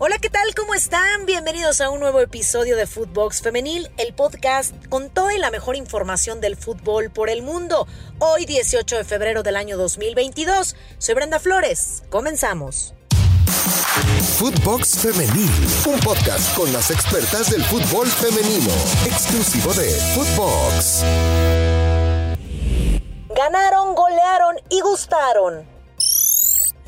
Hola, ¿qué tal? ¿Cómo están? Bienvenidos a un nuevo episodio de Footbox Femenil, el podcast con toda y la mejor información del fútbol por el mundo. Hoy, 18 de febrero del año 2022. Soy Brenda Flores. Comenzamos. Footbox Femenil, un podcast con las expertas del fútbol femenino, exclusivo de Footbox. Ganaron, golearon y gustaron.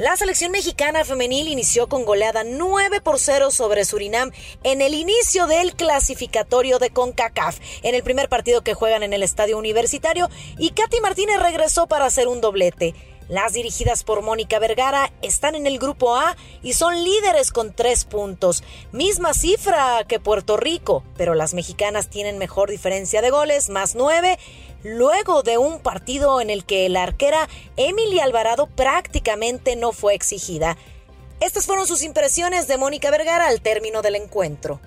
La selección mexicana femenil inició con goleada 9 por 0 sobre Surinam en el inicio del clasificatorio de CONCACAF, en el primer partido que juegan en el estadio universitario, y Katy Martínez regresó para hacer un doblete. Las dirigidas por Mónica Vergara están en el grupo A y son líderes con tres puntos, misma cifra que Puerto Rico, pero las mexicanas tienen mejor diferencia de goles, más nueve, luego de un partido en el que la arquera Emily Alvarado prácticamente no fue exigida. Estas fueron sus impresiones de Mónica Vergara al término del encuentro.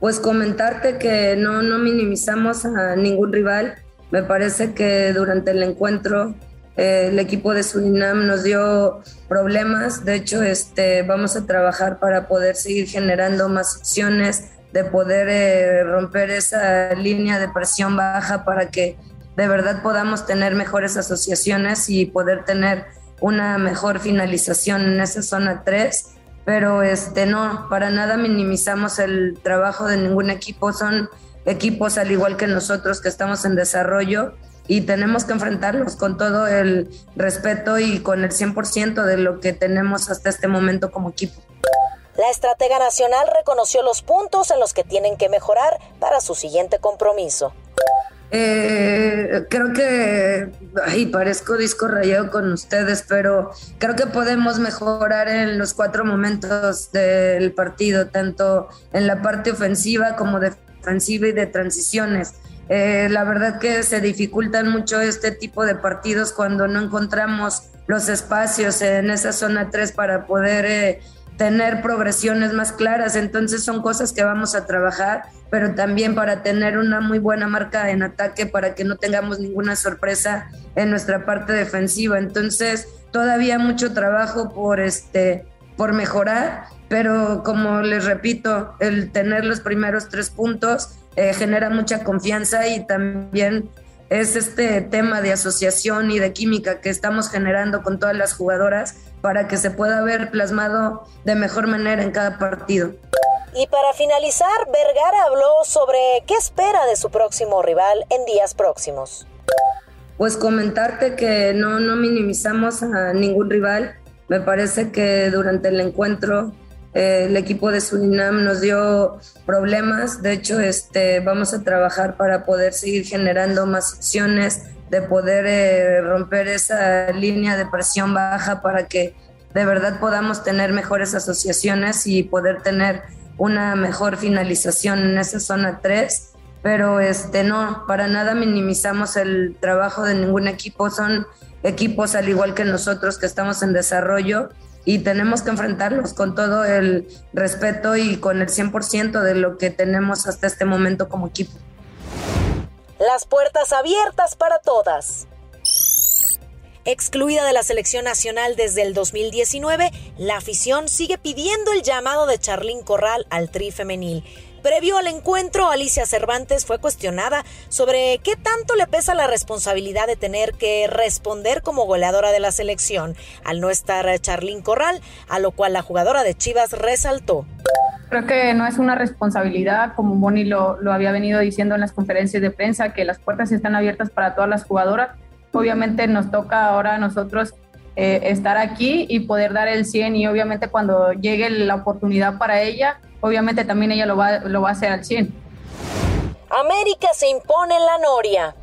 Pues comentarte que no, no minimizamos a ningún rival. Me parece que durante el encuentro eh, el equipo de Surinam nos dio problemas. De hecho, este, vamos a trabajar para poder seguir generando más opciones, de poder eh, romper esa línea de presión baja para que de verdad podamos tener mejores asociaciones y poder tener una mejor finalización en esa zona 3. Pero este, no, para nada minimizamos el trabajo de ningún equipo. Son equipos al igual que nosotros que estamos en desarrollo y tenemos que enfrentarlos con todo el respeto y con el 100% de lo que tenemos hasta este momento como equipo. La estratega nacional reconoció los puntos en los que tienen que mejorar para su siguiente compromiso. Eh, creo que, ay, parezco disco rayado con ustedes, pero creo que podemos mejorar en los cuatro momentos del partido, tanto en la parte ofensiva como defensiva y de transiciones. Eh, la verdad que se dificultan mucho este tipo de partidos cuando no encontramos los espacios en esa zona 3 para poder eh, tener progresiones más claras. Entonces son cosas que vamos a trabajar, pero también para tener una muy buena marca en ataque para que no tengamos ninguna sorpresa en nuestra parte defensiva. Entonces todavía mucho trabajo por este por mejorar, pero como les repito, el tener los primeros tres puntos eh, genera mucha confianza y también es este tema de asociación y de química que estamos generando con todas las jugadoras para que se pueda ver plasmado de mejor manera en cada partido. Y para finalizar, Vergara habló sobre qué espera de su próximo rival en días próximos. Pues comentarte que no, no minimizamos a ningún rival. Me parece que durante el encuentro eh, el equipo de Surinam nos dio problemas. De hecho, este, vamos a trabajar para poder seguir generando más opciones, de poder eh, romper esa línea de presión baja para que de verdad podamos tener mejores asociaciones y poder tener una mejor finalización en esa zona 3. Pero este, no, para nada minimizamos el trabajo de ningún equipo. Son equipos al igual que nosotros que estamos en desarrollo y tenemos que enfrentarlos con todo el respeto y con el 100% de lo que tenemos hasta este momento como equipo. Las puertas abiertas para todas. Excluida de la selección nacional desde el 2019, la afición sigue pidiendo el llamado de Charlín Corral al tri femenil. Previo al encuentro, Alicia Cervantes fue cuestionada sobre qué tanto le pesa la responsabilidad de tener que responder como goleadora de la selección al no estar Charlín Corral, a lo cual la jugadora de Chivas resaltó. Creo que no es una responsabilidad, como Moni lo, lo había venido diciendo en las conferencias de prensa, que las puertas están abiertas para todas las jugadoras. Obviamente nos toca ahora a nosotros eh, estar aquí y poder dar el 100 y obviamente cuando llegue la oportunidad para ella, obviamente también ella lo va, lo va a hacer al 100. América se impone en la Noria.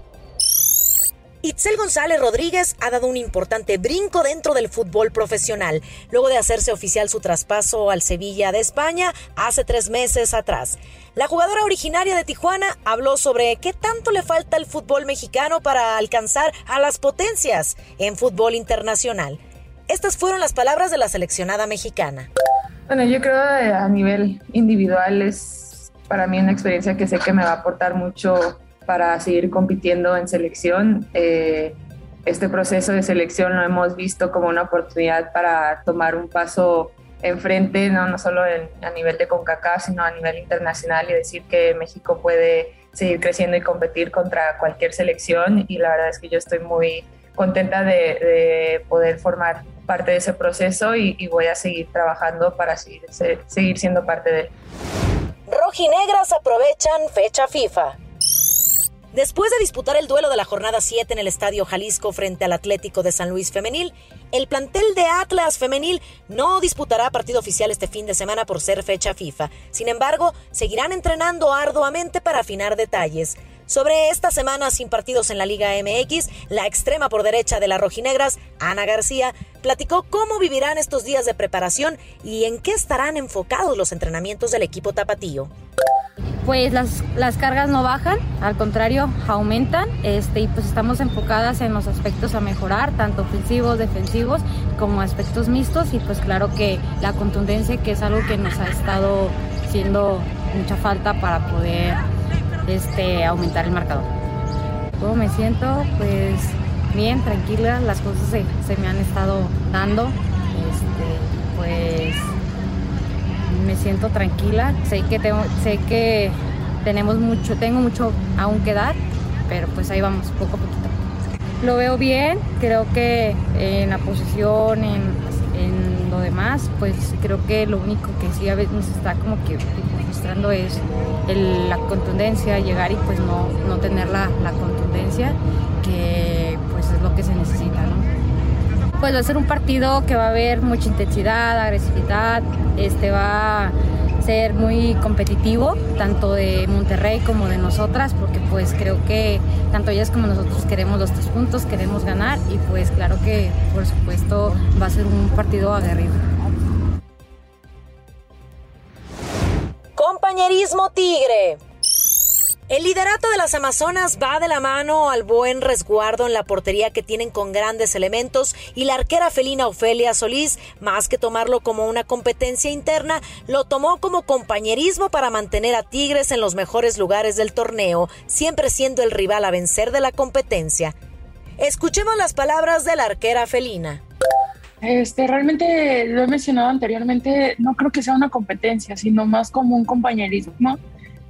Itzel González Rodríguez ha dado un importante brinco dentro del fútbol profesional, luego de hacerse oficial su traspaso al Sevilla de España hace tres meses atrás. La jugadora originaria de Tijuana habló sobre qué tanto le falta al fútbol mexicano para alcanzar a las potencias en fútbol internacional. Estas fueron las palabras de la seleccionada mexicana. Bueno, yo creo que a nivel individual es para mí una experiencia que sé que me va a aportar mucho para seguir compitiendo en selección. Eh, este proceso de selección lo hemos visto como una oportunidad para tomar un paso enfrente, no, no solo a nivel de CONCACAF, sino a nivel internacional y decir que México puede seguir creciendo y competir contra cualquier selección y la verdad es que yo estoy muy contenta de, poder formar parte de ese proceso y, voy a seguir trabajando para seguir, seguir siendo parte de él. Rojinegras aprovechan fecha FIFA. Después de disputar el duelo de la jornada 7 en el Estadio Jalisco frente al Atlético de San Luis Femenil, el plantel de Atlas Femenil no disputará partido oficial este fin de semana por ser fecha FIFA. Sin embargo, seguirán entrenando arduamente para afinar detalles. Sobre esta semana sin partidos en la Liga MX, la extrema por derecha de las rojinegras, Ana García, platicó cómo vivirán estos días de preparación y en qué estarán enfocados los entrenamientos del equipo tapatío pues las, las cargas no bajan, al contrario, aumentan este, y pues estamos enfocadas en los aspectos a mejorar, tanto ofensivos, defensivos, como aspectos mixtos y pues claro que la contundencia que es algo que nos ha estado haciendo mucha falta para poder este, aumentar el marcador. ¿Cómo me siento? Pues bien, tranquila, las cosas se, se me han estado dando. Este, pues me siento tranquila. Sé que tengo, sé que tenemos mucho, tengo mucho aún que dar, pero pues ahí vamos, poco a poquito. Lo veo bien, creo que en la posición, en, en lo demás, pues creo que lo único que sí a veces nos está como que frustrando es la contundencia, llegar y pues no, no tener la, la contundencia, que pues es lo que se necesita, ¿no? Pues va a ser un partido que va a haber mucha intensidad, agresividad, este va a ser muy competitivo, tanto de Monterrey como de nosotras, porque pues creo que tanto ellas como nosotros queremos los tres puntos, queremos ganar y pues claro que por supuesto va a ser un partido aguerrido. Compañerismo Tigre. El liderato de las Amazonas va de la mano al buen resguardo en la portería que tienen con grandes elementos y la arquera felina Ofelia Solís, más que tomarlo como una competencia interna, lo tomó como compañerismo para mantener a Tigres en los mejores lugares del torneo, siempre siendo el rival a vencer de la competencia. Escuchemos las palabras de la arquera felina. Este, realmente lo he mencionado anteriormente, no creo que sea una competencia, sino más como un compañerismo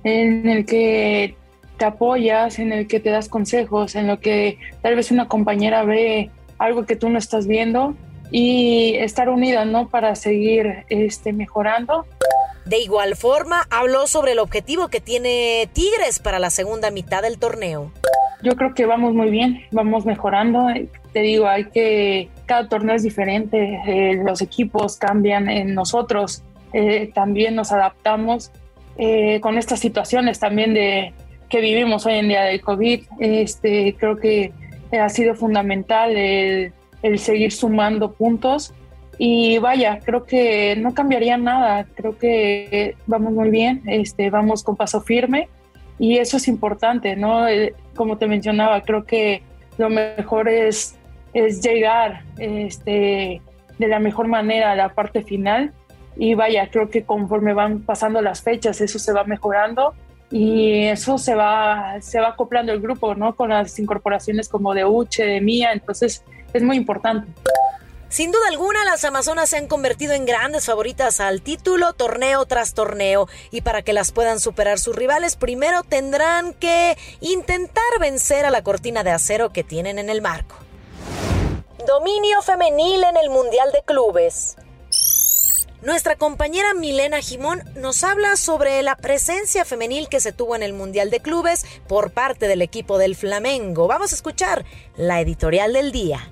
en el que te apoyas, en el que te das consejos, en lo que tal vez una compañera ve algo que tú no estás viendo y estar unida, ¿no? Para seguir este, mejorando. De igual forma, habló sobre el objetivo que tiene Tigres para la segunda mitad del torneo. Yo creo que vamos muy bien, vamos mejorando. Te digo, hay que, cada torneo es diferente, eh, los equipos cambian en nosotros, eh, también nos adaptamos eh, con estas situaciones también de que vivimos hoy en día del COVID. Este, creo que ha sido fundamental el, seguir sumando puntos y vaya, creo que no cambiaría nada, creo que vamos muy bien, este, vamos con paso firme y eso es importante, ¿no? Eh, como te mencionaba, creo que lo mejor es, es llegar este, de la mejor manera a la parte final y vaya, creo que conforme van pasando las fechas eso se va mejorando y eso se va, se va acoplando el grupo, ¿no? Con las incorporaciones como de Uche, de Mía, entonces es muy importante. Sin duda alguna, las Amazonas se han convertido en grandes favoritas al título torneo tras torneo y para que las puedan superar sus rivales, primero tendrán que intentar vencer a la cortina de acero que tienen en el marco. Dominio femenil en el Mundial de Clubes. Nuestra compañera Milena Jimón nos habla sobre la presencia femenil que se tuvo en el Mundial de Clubes por parte del equipo del Flamengo. Vamos a escuchar la editorial del día.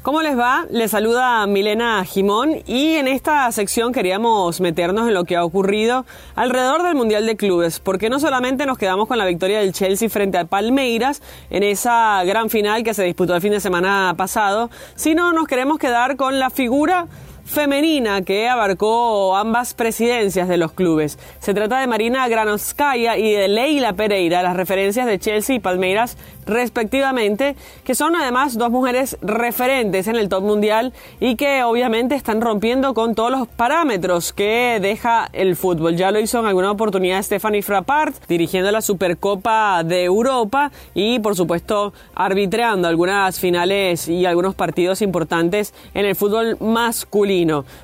¿Cómo les va? Les saluda Milena Jimón y en esta sección queríamos meternos en lo que ha ocurrido alrededor del Mundial de Clubes, porque no solamente nos quedamos con la victoria del Chelsea frente al Palmeiras en esa gran final que se disputó el fin de semana pasado, sino nos queremos quedar con la figura femenina que abarcó ambas presidencias de los clubes. Se trata de Marina Granovskaya y de Leila Pereira, las referencias de Chelsea y Palmeiras respectivamente, que son además dos mujeres referentes en el top mundial y que obviamente están rompiendo con todos los parámetros que deja el fútbol. Ya lo hizo en alguna oportunidad Stephanie Frappart, dirigiendo la Supercopa de Europa y por supuesto arbitreando algunas finales y algunos partidos importantes en el fútbol masculino.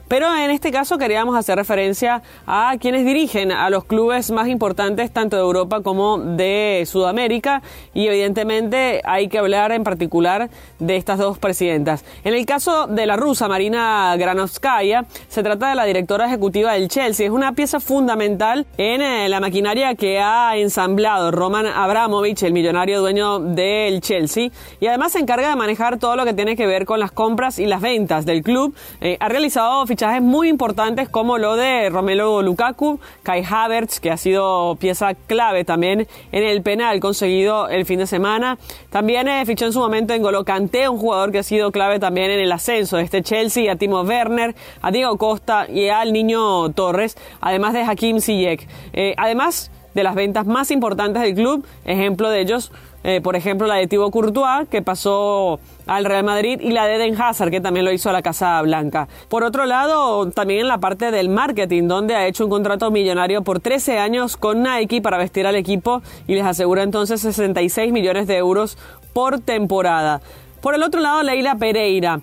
Pero en este caso queríamos hacer referencia a quienes dirigen a los clubes más importantes tanto de Europa como de Sudamérica y evidentemente hay que hablar en particular de estas dos presidentas. En el caso de la rusa Marina Granovskaya, se trata de la directora ejecutiva del Chelsea. Es una pieza fundamental en eh, la maquinaria que ha ensamblado Roman Abramovich, el millonario dueño del Chelsea, y además se encarga de manejar todo lo que tiene que ver con las compras y las ventas del club. Eh, realizado fichajes muy importantes como lo de Romelu Lukaku, Kai Havertz, que ha sido pieza clave también en el penal conseguido el fin de semana. También eh, fichó en su momento en Golo Kanté, un jugador que ha sido clave también en el ascenso de este Chelsea, a Timo Werner, a Diego Costa y al niño Torres, además de Hakim Ziyech. Eh, además de las ventas más importantes del club, ejemplo de ellos eh, por ejemplo, la de Thibaut Courtois, que pasó al Real Madrid, y la de Eden Hazard, que también lo hizo a la Casa Blanca. Por otro lado, también en la parte del marketing, donde ha hecho un contrato millonario por 13 años con Nike para vestir al equipo y les asegura entonces 66 millones de euros por temporada. Por el otro lado, Leila Pereira.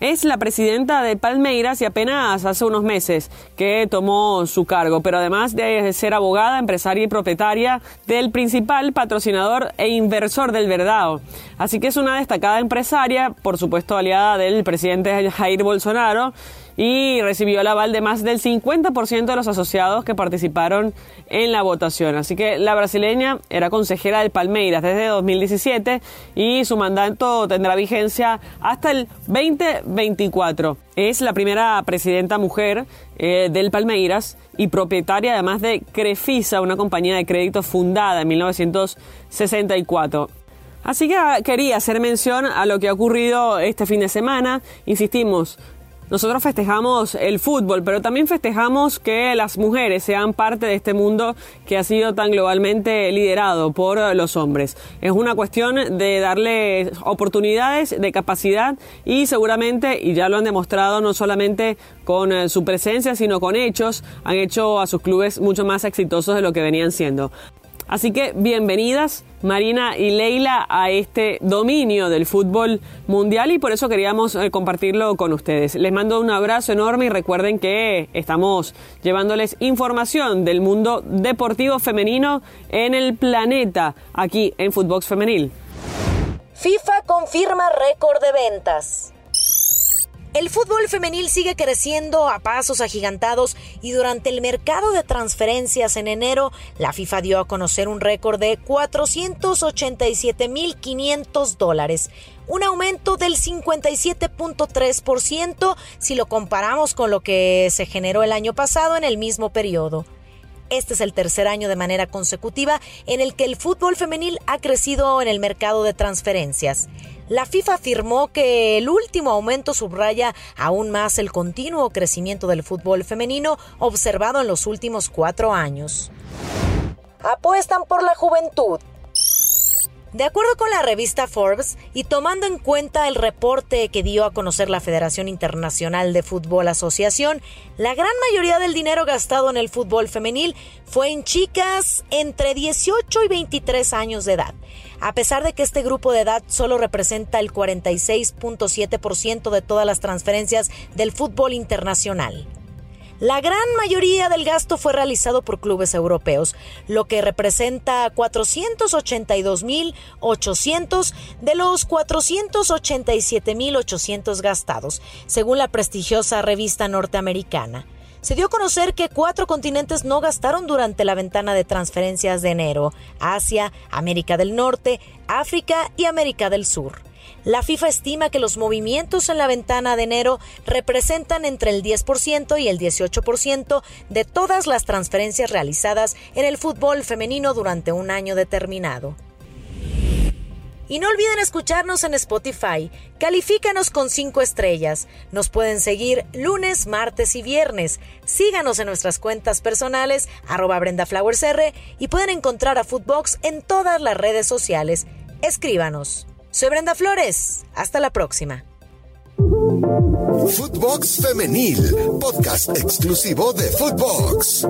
Es la presidenta de Palmeiras y apenas hace unos meses que tomó su cargo, pero además de ser abogada, empresaria y propietaria del principal patrocinador e inversor del Verdao. Así que es una destacada empresaria, por supuesto aliada del presidente Jair Bolsonaro y recibió el aval de más del 50% de los asociados que participaron en la votación. Así que la brasileña era consejera del Palmeiras desde 2017 y su mandato tendrá vigencia hasta el 2024. Es la primera presidenta mujer eh, del Palmeiras y propietaria además de Crefisa, una compañía de crédito fundada en 1964. Así que quería hacer mención a lo que ha ocurrido este fin de semana. Insistimos, nosotros festejamos el fútbol, pero también festejamos que las mujeres sean parte de este mundo que ha sido tan globalmente liderado por los hombres. Es una cuestión de darle oportunidades, de capacidad y seguramente, y ya lo han demostrado no solamente con eh, su presencia, sino con hechos, han hecho a sus clubes mucho más exitosos de lo que venían siendo. Así que bienvenidas Marina y Leila a este dominio del fútbol mundial y por eso queríamos eh, compartirlo con ustedes. Les mando un abrazo enorme y recuerden que estamos llevándoles información del mundo deportivo femenino en el planeta aquí en Footbox Femenil. FIFA confirma récord de ventas. El fútbol femenil sigue creciendo a pasos agigantados y durante el mercado de transferencias en enero, la FIFA dio a conocer un récord de 487.500 dólares, un aumento del 57.3% si lo comparamos con lo que se generó el año pasado en el mismo periodo. Este es el tercer año de manera consecutiva en el que el fútbol femenil ha crecido en el mercado de transferencias. La FIFA afirmó que el último aumento subraya aún más el continuo crecimiento del fútbol femenino observado en los últimos cuatro años. Apuestan por la juventud. De acuerdo con la revista Forbes y tomando en cuenta el reporte que dio a conocer la Federación Internacional de Fútbol Asociación, la gran mayoría del dinero gastado en el fútbol femenil fue en chicas entre 18 y 23 años de edad. A pesar de que este grupo de edad solo representa el 46.7% de todas las transferencias del fútbol internacional. La gran mayoría del gasto fue realizado por clubes europeos, lo que representa 482.800 de los 487.800 gastados, según la prestigiosa revista norteamericana. Se dio a conocer que cuatro continentes no gastaron durante la ventana de transferencias de enero, Asia, América del Norte, África y América del Sur. La FIFA estima que los movimientos en la ventana de enero representan entre el 10% y el 18% de todas las transferencias realizadas en el fútbol femenino durante un año determinado. Y no olviden escucharnos en Spotify. Califícanos con 5 estrellas. Nos pueden seguir lunes, martes y viernes. Síganos en nuestras cuentas personales, arroba BrendaFlowersR, y pueden encontrar a Footbox en todas las redes sociales. Escríbanos. Soy Brenda Flores. Hasta la próxima. Footbox Femenil, podcast exclusivo de Footbox.